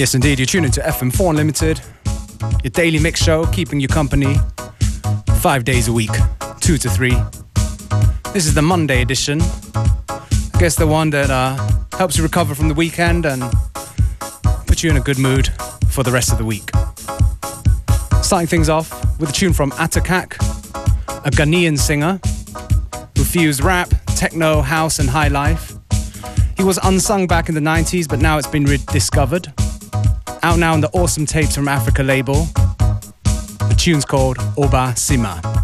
Yes, indeed. You're tuning to FM4 Unlimited, your daily mix show, keeping you company five days a week, two to three. This is the Monday edition. I guess the one that uh, helps you recover from the weekend and put you in a good mood for the rest of the week. Starting things off with a tune from Ata Kak, a Ghanaian singer who fused rap, techno, house, and high life. He was unsung back in the 90s, but now it's been rediscovered. Out now on the Awesome Tapes from Africa label. The tune's called Obaa Sima.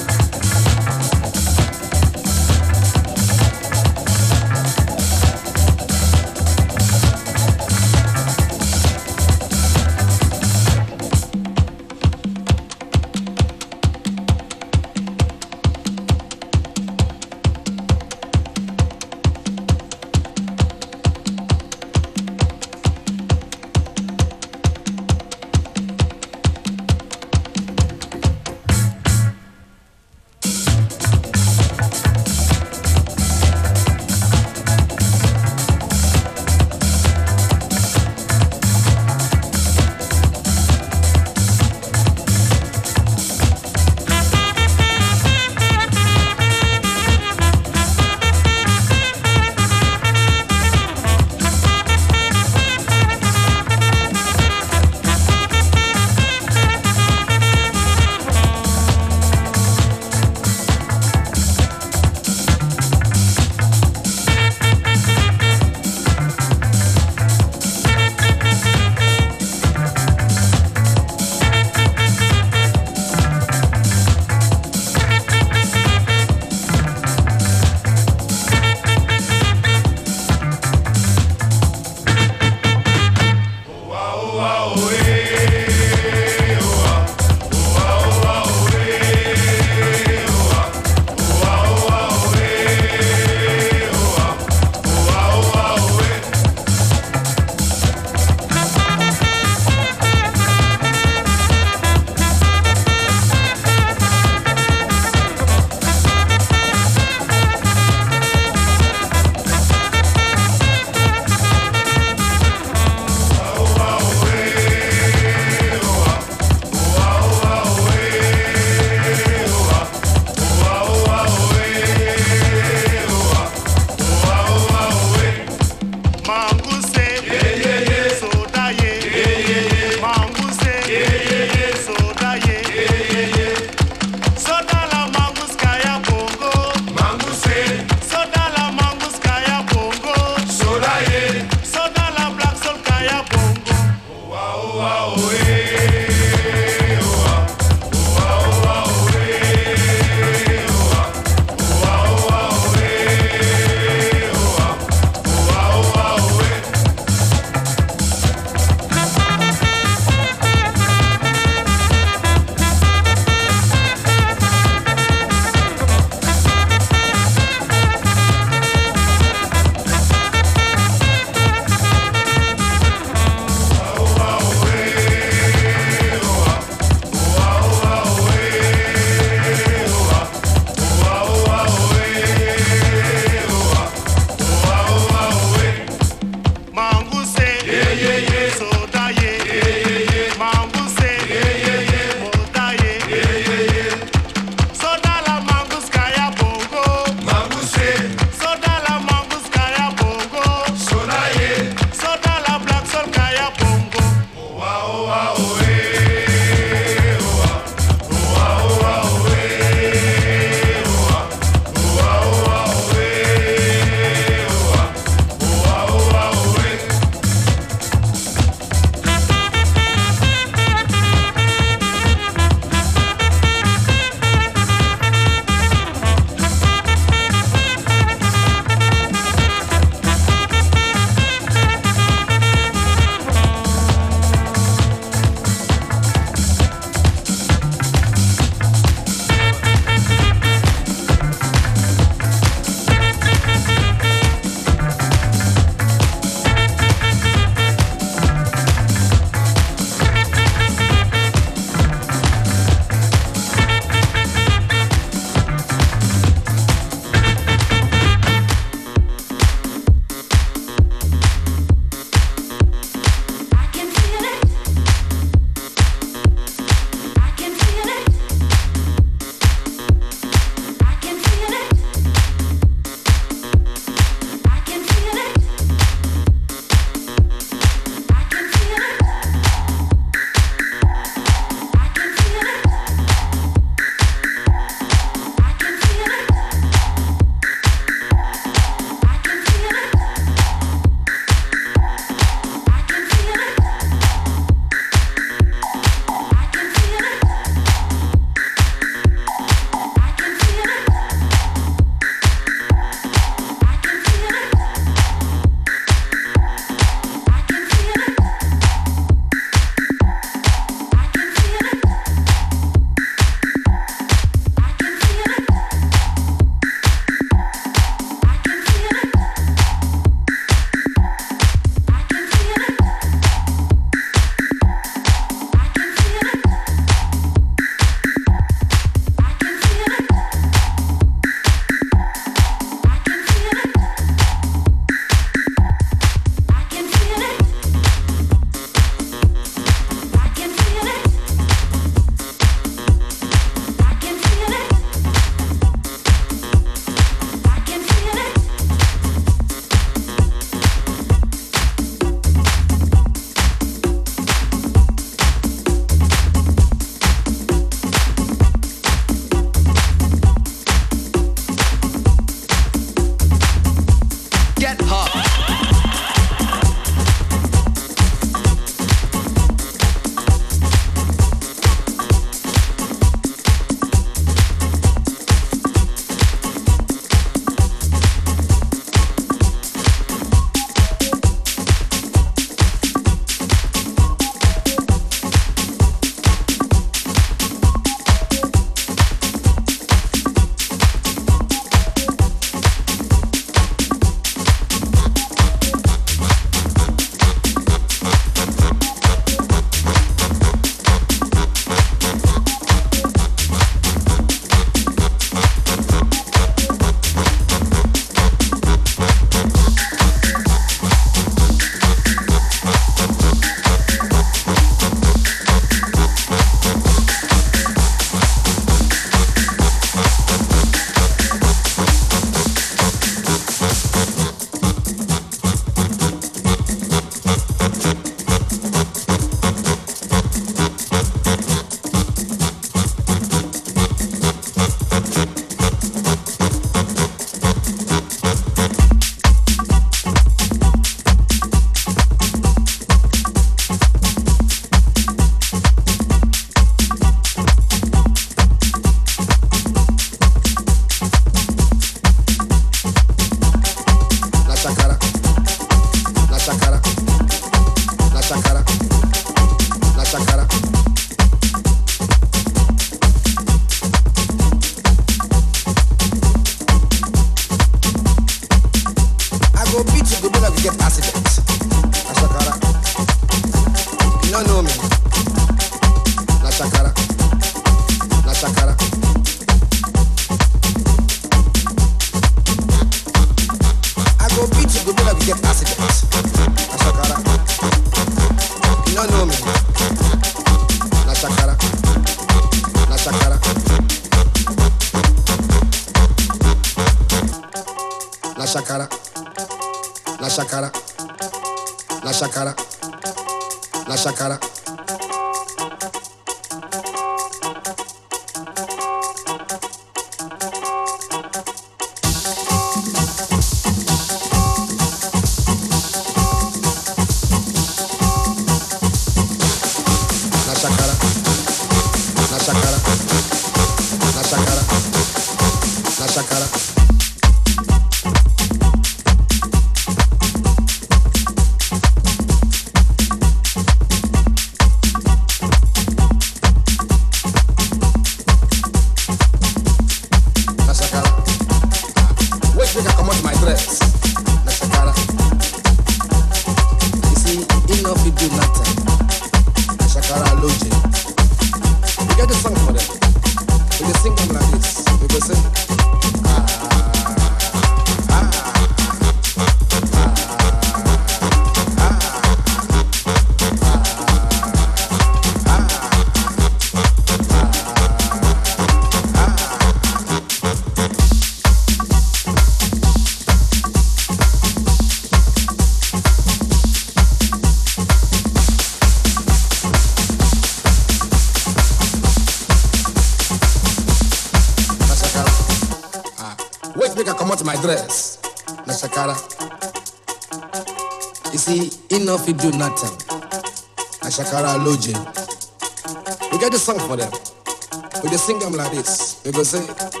Sing them like this. We go say.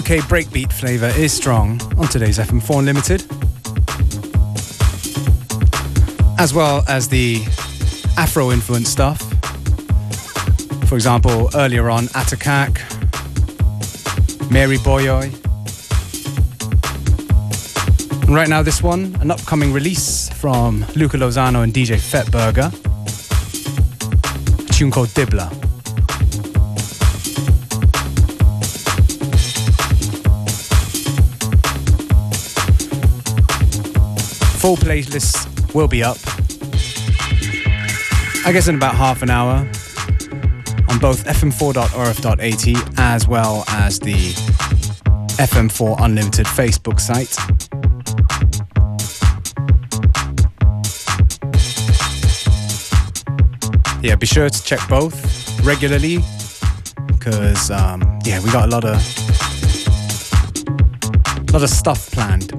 UK breakbeat flavour is strong on today's FM4 Unlimited. As well as the Afro influenced stuff. For example, earlier on, Ata Kak, Mary Boyoy. And right now, this one, an upcoming release from Luca Lozano and DJ Fettburger. A tune called Dibla. Full playlist will be up. I guess in about half an hour on both fm4.orf.at as well as the FM4 Unlimited Facebook site. Yeah, be sure to check both regularly because um, yeah, we got a lot of a lot of stuff planned.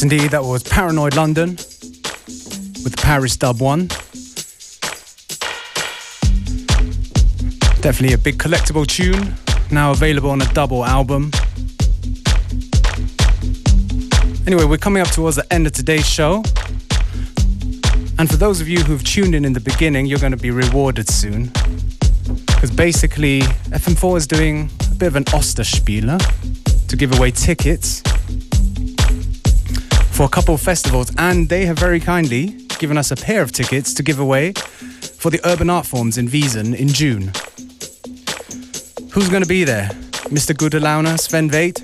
Yes, indeed, that was Paranoid London with Paris Dub 1. Definitely a big collectible tune, now available on a double album. Anyway, we're coming up towards the end of today's show. And for those of you who've tuned in in the beginning, you're going to be rewarded soon. Because basically, FM4 is doing a bit of an Osterspieler to give away tickets for a couple of festivals, and they have very kindly given us a pair of tickets to give away for the Urban Art Forms in Wiesen in June. Who's going to be there? Mr. Gudelauna, Sven Väth.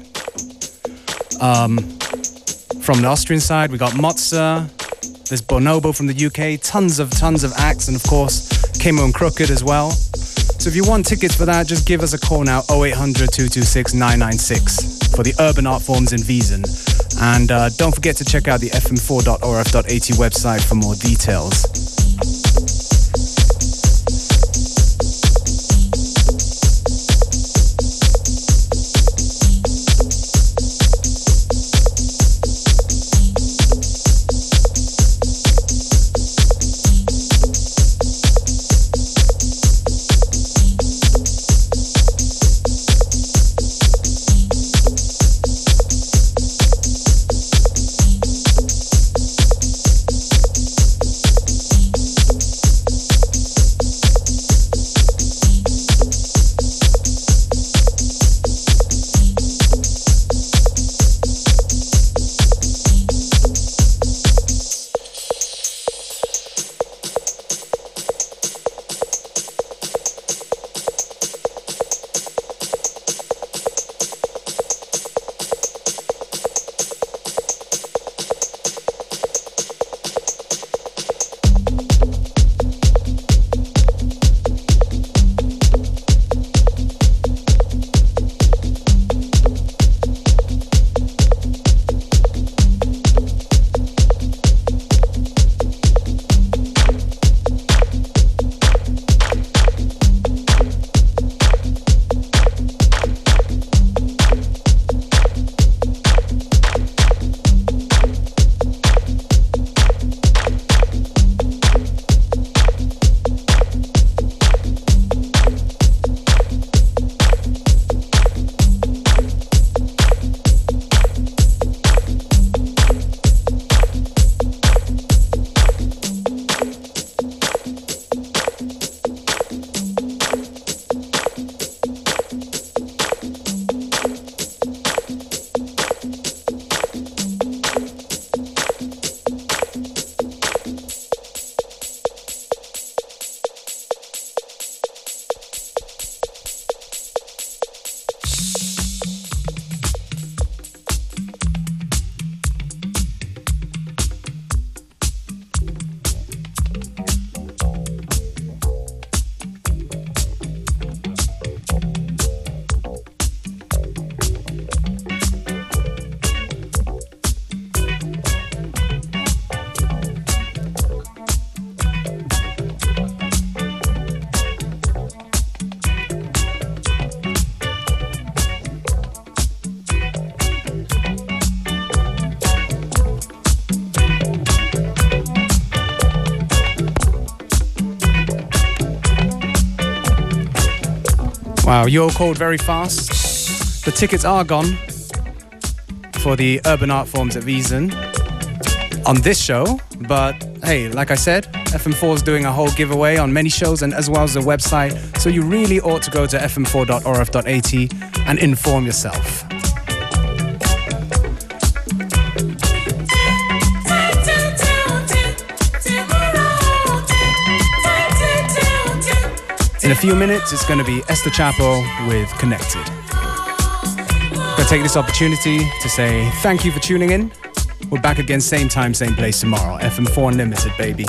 Um, from the Austrian side, we got Mozza, there's Bonobo from the UK, tons of tons of acts, and of course, Camo and Krooked as well. So if you want tickets for that, just give us a call now 0800 226 996 for the Urban Art Forms in Wiesen. And uh, don't forget to check out the fm4.orf.at website for more details. Wow, you're called very fast. The tickets are gone for the Urban Art Forms at Wiesen on this show. But hey, like I said, FM4 is doing a whole giveaway on many shows and as well as the website. So you really ought to go to fm4.orf.at and inform yourself. In a few minutes, it's going to be Esther Chappell with Connected. I'm going to take this opportunity to say thank you for tuning in. We're back again, same time, same place tomorrow. FM4 Unlimited, baby.